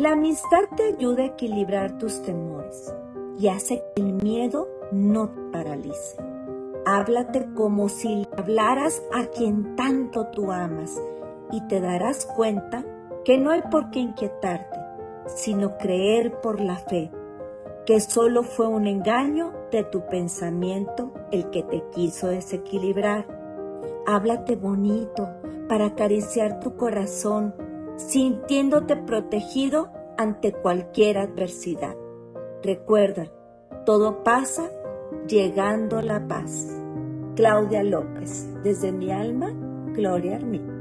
La amistad te ayuda a equilibrar tus temores y hace que el miedo no te paralice. Háblate como si le hablaras a quien tanto tú amas y te darás cuenta que no hay por qué inquietarte, sino creer por la fe, que solo fue un engaño de tu pensamiento el que te quiso desequilibrar. Háblate bonito para acariciar tu corazón, sintiéndote protegido ante cualquier adversidad. Recuerda, todo pasa llegando la paz. Claudia López, desde mi alma, Gloria Armín.